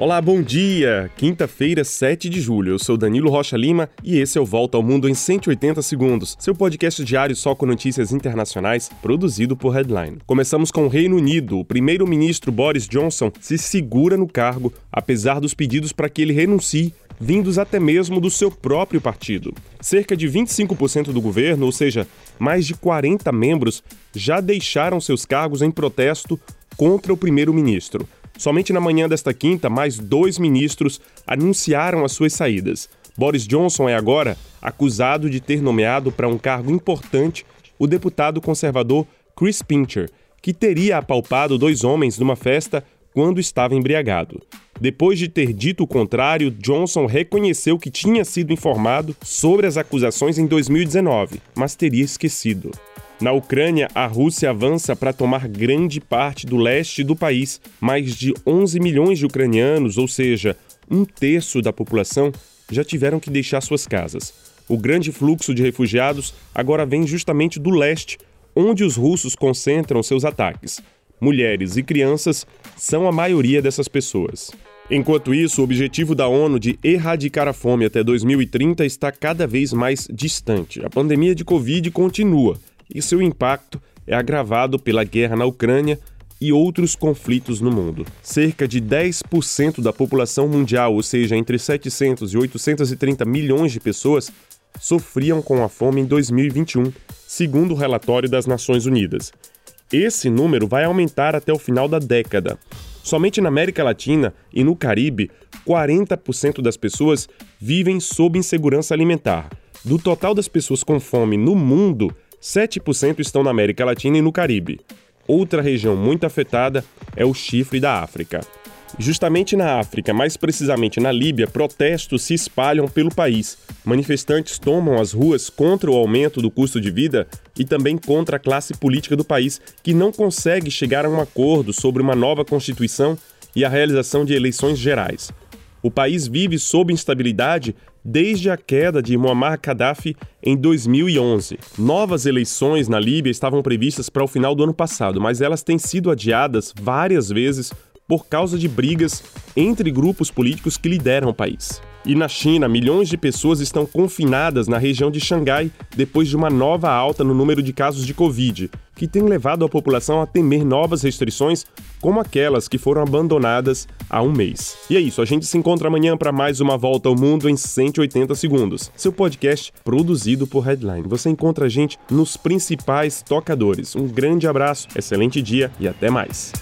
Olá, bom dia! Quinta-feira, 7 de julho. Eu sou Danilo Rocha Lima e esse é o Volta ao Mundo em 180 Segundos, seu podcast diário só com notícias internacionais, produzido por Headline. Começamos com o Reino Unido. O primeiro-ministro Boris Johnson se segura no cargo, apesar dos pedidos para que ele renuncie vindos até mesmo do seu próprio partido. Cerca de 25% do governo, ou seja, mais de 40 membros, já deixaram seus cargos em protesto contra o primeiro-ministro. Somente na manhã desta quinta, mais dois ministros anunciaram as suas saídas. Boris Johnson é agora acusado de ter nomeado para um cargo importante o deputado conservador Chris Pincher, que teria apalpado dois homens numa festa quando estava embriagado. Depois de ter dito o contrário, Johnson reconheceu que tinha sido informado sobre as acusações em 2019, mas teria esquecido. Na Ucrânia, a Rússia avança para tomar grande parte do leste do país. Mais de 11 milhões de ucranianos, ou seja, um terço da população, já tiveram que deixar suas casas. O grande fluxo de refugiados agora vem justamente do leste, onde os russos concentram seus ataques. Mulheres e crianças são a maioria dessas pessoas. Enquanto isso, o objetivo da ONU de erradicar a fome até 2030 está cada vez mais distante. A pandemia de Covid continua e seu impacto é agravado pela guerra na Ucrânia e outros conflitos no mundo. Cerca de 10% da população mundial, ou seja, entre 700 e 830 milhões de pessoas, sofriam com a fome em 2021, segundo o relatório das Nações Unidas. Esse número vai aumentar até o final da década. Somente na América Latina e no Caribe, 40% das pessoas vivem sob insegurança alimentar. Do total das pessoas com fome no mundo, 7% estão na América Latina e no Caribe. Outra região muito afetada é o chifre da África. Justamente na África, mais precisamente na Líbia, protestos se espalham pelo país. Manifestantes tomam as ruas contra o aumento do custo de vida e também contra a classe política do país, que não consegue chegar a um acordo sobre uma nova constituição e a realização de eleições gerais. O país vive sob instabilidade desde a queda de Muammar Gaddafi em 2011. Novas eleições na Líbia estavam previstas para o final do ano passado, mas elas têm sido adiadas várias vezes por causa de brigas entre grupos políticos que lideram o país. E na China, milhões de pessoas estão confinadas na região de Xangai depois de uma nova alta no número de casos de Covid, que tem levado a população a temer novas restrições, como aquelas que foram abandonadas há um mês. E é isso, a gente se encontra amanhã para mais uma volta ao mundo em 180 segundos. Seu podcast produzido por Headline. Você encontra a gente nos principais tocadores. Um grande abraço, excelente dia e até mais.